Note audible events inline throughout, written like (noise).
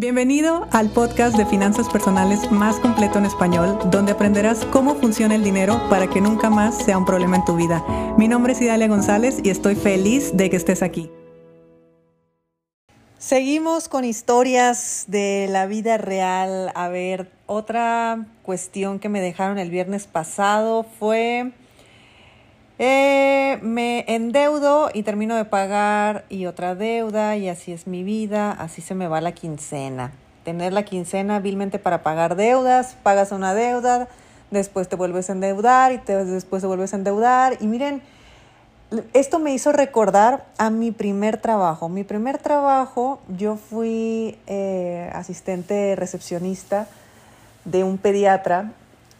Bienvenido al podcast de finanzas personales más completo en español, donde aprenderás cómo funciona el dinero para que nunca más sea un problema en tu vida. Mi nombre es Idalia González y estoy feliz de que estés aquí. Seguimos con historias de la vida real. A ver, otra cuestión que me dejaron el viernes pasado fue eh, me endeudo y termino de pagar y otra deuda y así es mi vida, así se me va la quincena. Tener la quincena vilmente para pagar deudas, pagas una deuda, después te vuelves a endeudar y te, después te vuelves a endeudar. Y miren, esto me hizo recordar a mi primer trabajo. Mi primer trabajo, yo fui eh, asistente recepcionista de un pediatra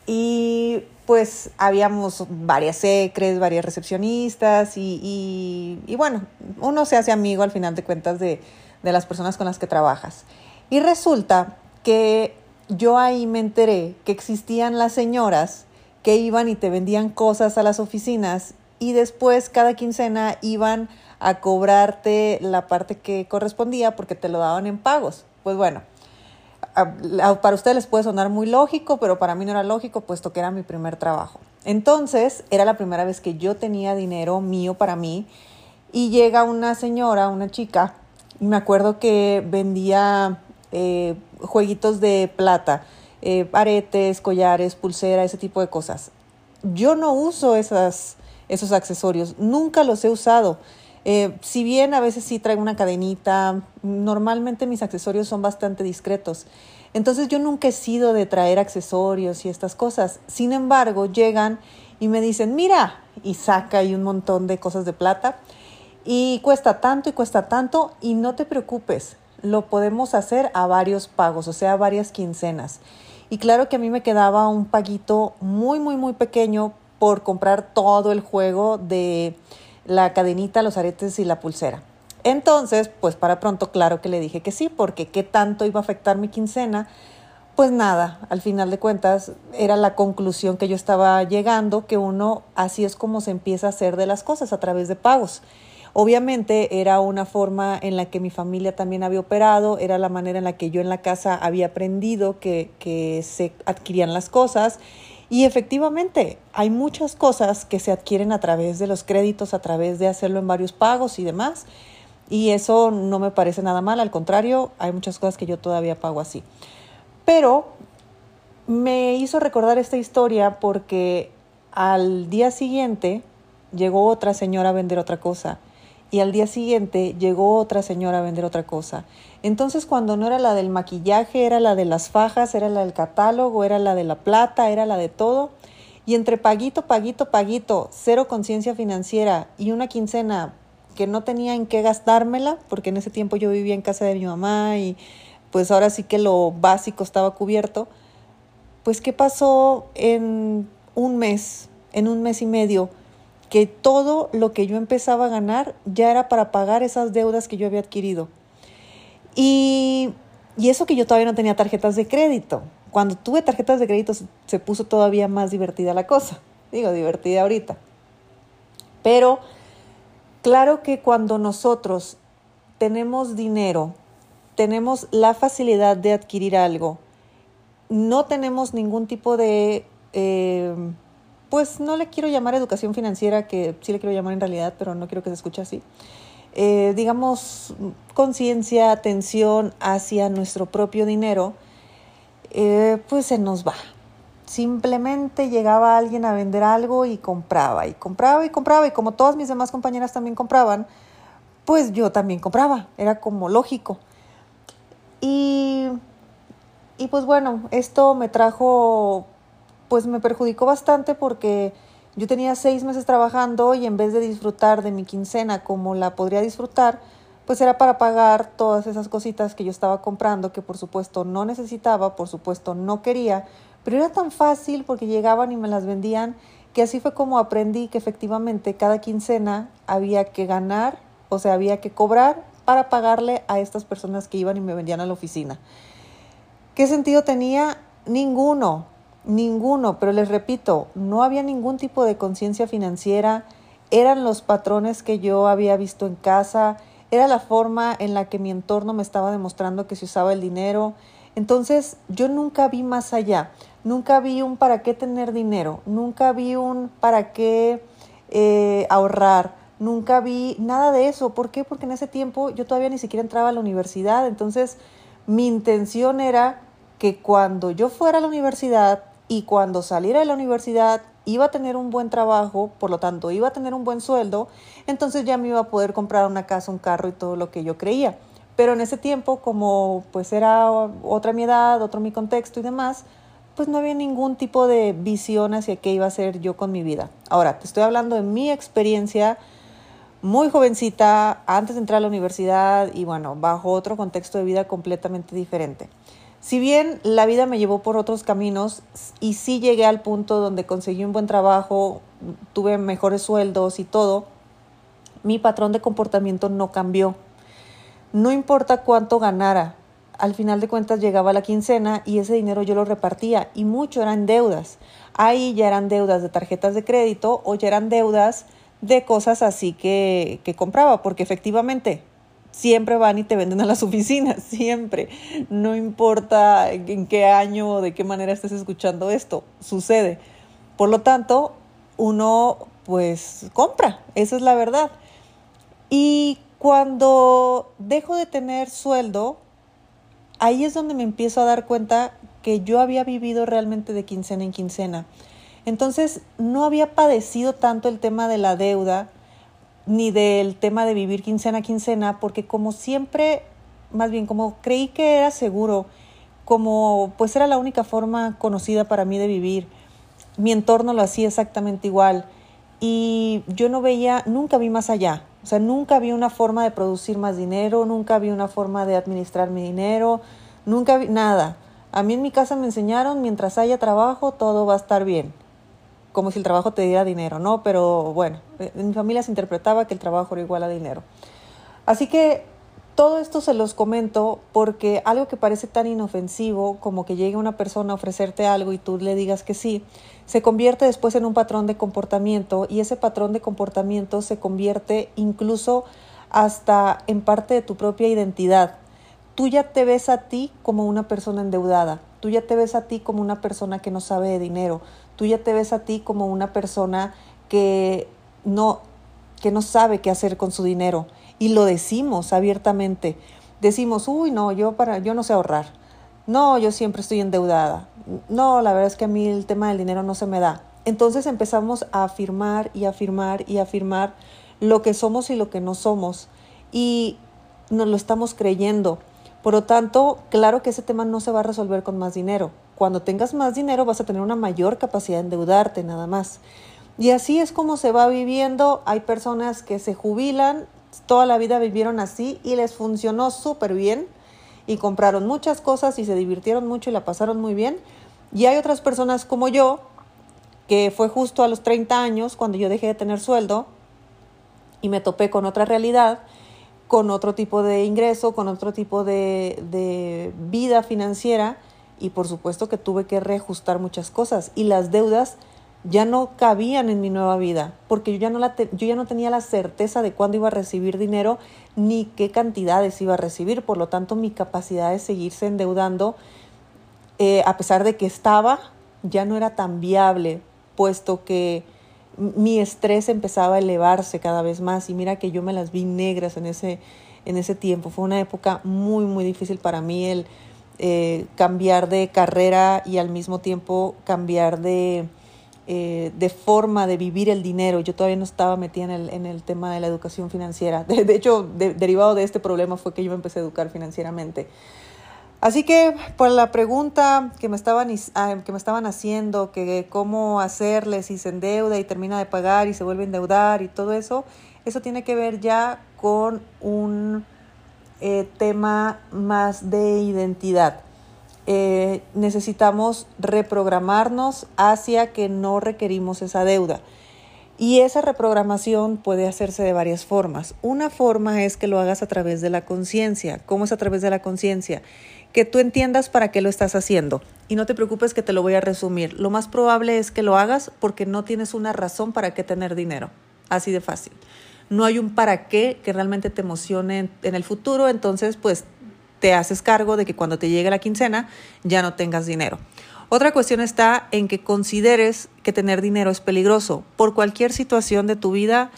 y pues habíamos varias secres, varias recepcionistas y, bueno, uno se hace amigo al final de cuentas de, de las personas con las que trabajas. Y resulta que yo ahí me enteré que existían las señoras que iban y te vendían cosas a las oficinas y después cada quincena iban a cobrarte la parte que correspondía porque te lo daban en pagos. Pues bueno, para ustedes les puede sonar muy lógico, pero para mí no era lógico, puesto que era mi primer trabajo. Entonces, era la primera vez que yo tenía dinero mío para mí y llega una señora, una chica, y me acuerdo que vendía eh, jueguitos de plata, eh, aretes, collares, pulsera, ese tipo de cosas. Yo no uso esas, esos accesorios, nunca los he usado. Eh, si bien a veces sí traigo una cadenita, normalmente mis accesorios son bastante discretos. Entonces yo nunca he sido de traer accesorios y estas cosas. Sin embargo, llegan y me dicen, mira, y saca ahí un montón de cosas de plata y cuesta tanto y cuesta tanto y no te preocupes, lo podemos hacer a varios pagos, o sea, a varias quincenas. Y claro que a mí me quedaba un paguito muy, muy, muy pequeño por comprar todo el juego de la cadenita, los aretes y la pulsera. Entonces, pues para pronto, claro que le dije que sí, porque qué tanto iba a afectar mi quincena. Pues nada, al final de cuentas era la conclusión que yo estaba llegando, que uno así es como se empieza a hacer de las cosas a través de pagos. Obviamente era una forma en la que mi familia también había operado, era la manera en la que yo en la casa había aprendido que, que se adquirían las cosas y efectivamente, hay muchas cosas que se adquieren a través de los créditos, a través de hacerlo en varios pagos y demás. Y eso no me parece nada mal, al contrario, hay muchas cosas que yo todavía pago así. Pero me hizo recordar esta historia porque al día siguiente llegó otra señora a vender otra cosa y al día siguiente llegó otra señora a vender otra cosa. Entonces cuando no era la del maquillaje, era la de las fajas, era la del catálogo, era la de la plata, era la de todo. Y entre paguito, paguito, paguito, cero conciencia financiera y una quincena que no tenía en qué gastármela, porque en ese tiempo yo vivía en casa de mi mamá y pues ahora sí que lo básico estaba cubierto, pues ¿qué pasó en un mes, en un mes y medio? que todo lo que yo empezaba a ganar ya era para pagar esas deudas que yo había adquirido. Y, eso que yo todavía no tenía tarjetas de crédito. Cuando tuve tarjetas de crédito se puso todavía más divertida la cosa. Digo, divertida ahorita. Pero claro que cuando nosotros tenemos dinero, tenemos la facilidad de adquirir algo, no tenemos ningún tipo de... Eh, pues no le quiero llamar educación financiera, que sí le quiero llamar en realidad, pero no quiero que se escuche así. Eh, digamos, conciencia, atención hacia nuestro propio dinero, eh, pues se nos va. Simplemente llegaba alguien a vender algo y compraba, y compraba y compraba, y como todas mis demás compañeras también compraban, pues yo también compraba, era como lógico. Y, y pues bueno, esto me trajo pues me perjudicó bastante porque yo tenía seis meses trabajando y en vez de disfrutar de mi quincena como la podría disfrutar, pues era para pagar todas esas cositas que yo estaba comprando, que por supuesto no necesitaba, por supuesto no quería, pero era tan fácil porque llegaban y me las vendían, que así fue como aprendí que efectivamente cada quincena había que ganar, o sea, había que cobrar para pagarle a estas personas que iban y me vendían a la oficina. ¿Qué sentido tenía? Ninguno. Ninguno, pero les repito, no había ningún tipo de conciencia financiera, eran los patrones que yo había visto en casa, era la forma en la que mi entorno me estaba demostrando que se usaba el dinero. Entonces yo nunca vi más allá, nunca vi un para qué tener dinero, nunca vi un para qué eh, ahorrar, nunca vi nada de eso. ¿Por qué? Porque en ese tiempo yo todavía ni siquiera entraba a la universidad. Entonces mi intención era que cuando yo fuera a la universidad y cuando saliera de la universidad iba a tener un buen trabajo, por lo tanto iba a tener un buen sueldo, entonces ya me iba a poder comprar una casa, un carro y todo lo que yo creía. Pero en ese tiempo, como pues era otra mi edad, otro mi contexto y demás, pues no había ningún tipo de visión hacia qué iba a ser yo con mi vida. Ahora, te estoy hablando de mi experiencia muy jovencita, antes de entrar a la universidad y bueno, bajo otro contexto de vida completamente diferente. Si bien la vida me llevó por otros caminos y sí llegué al punto donde conseguí un buen trabajo, tuve mejores sueldos y todo, mi patrón de comportamiento no cambió. No importa cuánto ganara, al final de cuentas llegaba la quincena y ese dinero yo lo repartía y mucho eran deudas. Ahí ya eran deudas de tarjetas de crédito o ya eran deudas de cosas así que, que compraba, porque efectivamente siempre van y te venden a las (laughs) oficinas, siempre. No importa en qué año o de qué manera estés escuchando esto, sucede. Por lo tanto, uno pues compra, esa es la verdad. Y cuando dejo de tener sueldo, ahí es donde me empiezo a dar cuenta que yo había vivido realmente de quincena en quincena. Entonces, no había padecido tanto el tema de la deuda, ni del tema de vivir quincena a quincena, porque como siempre, más bien como creí que era seguro, como pues era la única forma conocida para mí de vivir, mi entorno lo hacía exactamente igual. Y yo no veía, nunca vi más allá, o sea, nunca vi una forma de producir más dinero, nunca vi una forma de administrar mi dinero, nunca vi nada. A mí en mi casa me enseñaron, mientras haya trabajo, todo va a estar bien como si el trabajo te diera dinero, ¿no? Pero bueno, en mi familia se interpretaba que el trabajo era igual a dinero. Así que todo esto se los comento porque algo que parece tan inofensivo como que llegue una persona a ofrecerte algo y tú le digas que sí, se convierte después en un patrón de comportamiento y ese patrón de comportamiento se convierte incluso hasta en parte de tu propia identidad. Tú ya te ves a ti como una persona endeudada, tú ya te ves a ti como una persona que no sabe de dinero, tú ya te ves a ti como una persona que no, que no sabe qué hacer con su dinero. Y lo decimos abiertamente. Decimos, uy, no, yo, para, yo no sé ahorrar. No, yo siempre estoy endeudada. No, la verdad es que a mí el tema del dinero no se me da. Entonces empezamos a afirmar y afirmar y afirmar lo que somos y lo que no somos. Y nos lo estamos creyendo. Por lo tanto, claro que ese tema no se va a resolver con más dinero cuando tengas más dinero vas a tener una mayor capacidad de endeudarte nada más. Y así es como se va viviendo. Hay personas que se jubilan, toda la vida vivieron así y les funcionó súper bien y compraron muchas cosas y se divirtieron mucho y la pasaron muy bien. Y hay otras personas como yo, que fue justo a los 30 años cuando yo dejé de tener sueldo y me topé con otra realidad, con otro tipo de ingreso, con otro tipo de, de vida financiera y por supuesto que tuve que reajustar muchas cosas y las deudas ya no cabían en mi nueva vida porque yo ya no, la yo ya no tenía la certeza de cuándo iba a recibir dinero ni qué cantidades iba a recibir, por lo tanto mi capacidad de seguirse endeudando, eh, a pesar de que estaba, ya no era tan viable, puesto que mi estrés empezaba a elevarse cada vez más y mira que yo me las vi negras en ese, en ese tiempo. Fue una época muy, muy difícil para mí el eh, cambiar de carrera y al mismo tiempo cambiar de, eh, de forma de vivir el dinero. Yo todavía no estaba metida en el, en el tema de la educación financiera. (laughs) De, hecho, derivado de este problema fue que yo me empecé a educar financieramente. Así que por la pregunta que me estaban, ah, que me estaban haciendo, que cómo hacerle si se endeuda y termina de pagar y se vuelve a endeudar y todo eso, eso tiene que ver ya con un eh, tema más de identidad. Eh, necesitamos reprogramarnos hacia que no requerimos esa deuda. Y esa reprogramación puede hacerse de varias formas. Una forma es que lo hagas a través de la conciencia. ¿Cómo es a través de la conciencia? Que tú entiendas para qué lo estás haciendo. Y no te preocupes que te lo voy a resumir. Lo más probable es que lo hagas porque no tienes una razón para qué tener dinero. Así de fácil. no hay un para qué que realmente te emocione en, el futuro, entonces pues te haces cargo de que cuando te llegue la quincena ya no tengas dinero. Otra cuestión está en que consideres que tener dinero es peligroso. Por cualquier situación de tu vida,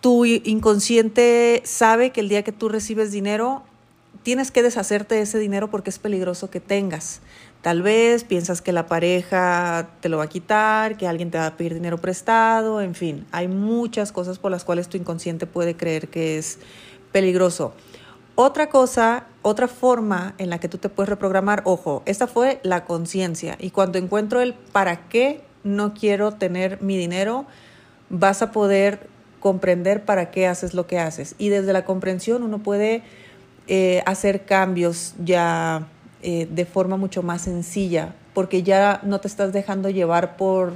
tu inconsciente sabe que el día que tú recibes dinero, tienes que deshacerte de ese dinero porque es peligroso que tengas. Tal vez piensas que la pareja te lo va a quitar, que alguien te va a pedir dinero prestado, en fin, hay muchas cosas por las cuales tu inconsciente puede creer que es peligroso. Otra cosa, otra forma en la que tú te puedes reprogramar, ojo, esta fue la conciencia y cuando encuentro el para qué no quiero tener mi dinero, vas a poder comprender para qué haces lo que haces. Y desde la comprensión uno puede eh, hacer cambios ya eh, de forma mucho más sencilla, porque ya no te estás dejando llevar por,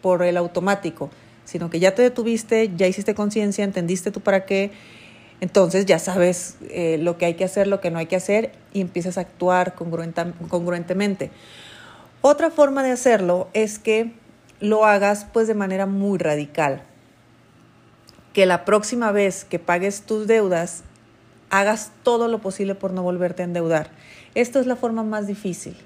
por el automático, sino que ya te detuviste, ya hiciste conciencia, entendiste tú para qué, entonces ya sabes eh, lo que hay que hacer, lo que no hay que hacer y empiezas a actuar congruentemente. Otra forma de hacerlo es que lo hagas pues de manera muy radical. Que la próxima vez que pagues tus deudas hagas todo lo posible por no volverte a endeudar. Esto es la forma más difícil,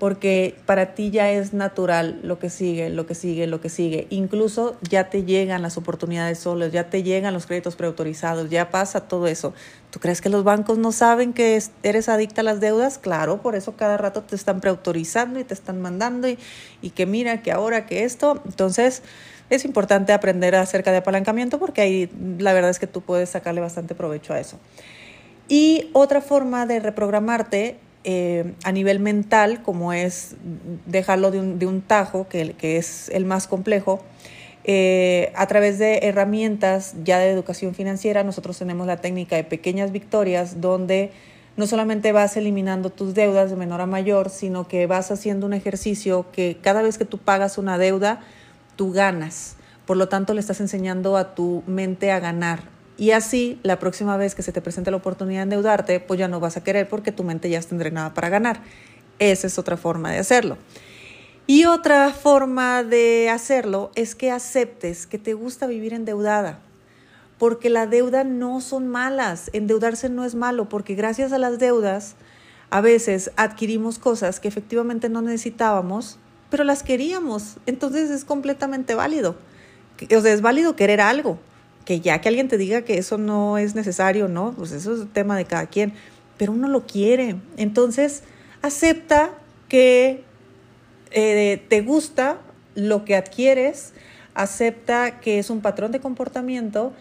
porque para ti ya es natural lo que sigue, lo que sigue, lo que sigue. Incluso ya te llegan las oportunidades solas, ya te llegan los créditos preautorizados, ya pasa todo eso. ¿Tú crees que los bancos no saben que eres adicta a las deudas? Claro, por eso cada rato te están preautorizando y te están mandando y, y que mira, que ahora, que esto. Entonces, es importante aprender acerca de apalancamiento porque ahí la verdad es que tú puedes sacarle bastante provecho a eso. Y otra forma de reprogramarte eh, a nivel mental, como es dejarlo de un, de un tajo, que, que, es el más complejo, eh, a través de herramientas ya de educación financiera, nosotros tenemos la técnica de pequeñas victorias, donde no solamente vas eliminando tus deudas de menor a mayor, sino que vas haciendo un ejercicio que cada vez que tú pagas una deuda, tú ganas. Por lo tanto, le estás enseñando a tu mente a ganar, y así, la próxima vez que se te presente la oportunidad de endeudarte, pues ya no vas a querer porque tu mente ya está entrenada para ganar. Esa es otra forma de hacerlo. Y otra forma de hacerlo es que aceptes que te gusta vivir endeudada, porque la deuda no son malas, endeudarse no es malo, porque gracias a las deudas a veces adquirimos cosas que efectivamente no necesitábamos, pero las queríamos, entonces es completamente válido. O sea, es válido querer algo, que ya que alguien te diga que eso no es necesario, ¿no? Pues eso es tema de cada quien, pero uno lo quiere. Entonces, acepta que eh, te gusta lo que adquieres, acepta que es un patrón de comportamiento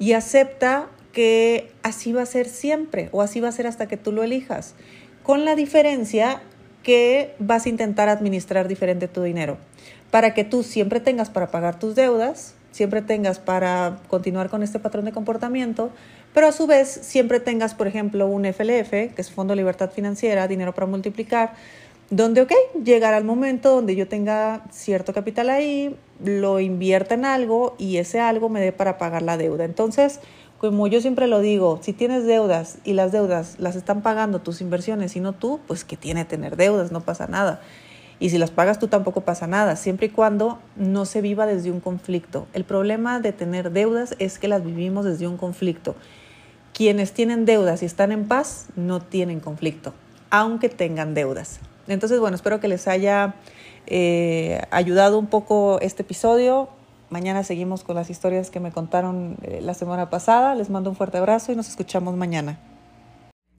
y acepta que así va a ser siempre o así va a ser hasta que tú lo elijas, con la diferencia que vas a intentar administrar diferente tu dinero, para que tú siempre tengas para pagar tus deudas, siempre tengas para continuar con este patrón de comportamiento, pero a su vez siempre tengas, por ejemplo, un FLF, que es Fondo de Libertad Financiera, dinero para multiplicar, donde, ok, llegará el momento donde yo tenga cierto capital ahí, lo invierta en algo y ese algo me dé para pagar la deuda. Entonces, como yo siempre lo digo, si tienes deudas y las deudas las están pagando tus inversiones y no tú, pues que tiene tener deudas, no pasa nada. Y si las pagas tú tampoco pasa nada, siempre y cuando no se viva desde un conflicto. El problema de tener deudas es que las vivimos desde un conflicto. Quienes tienen deudas y están en paz no tienen conflicto, aunque tengan deudas. Entonces, bueno, espero que les haya eh, ayudado un poco este episodio. Mañana seguimos con las historias que me contaron eh, la semana pasada. Les mando un fuerte abrazo y nos escuchamos mañana.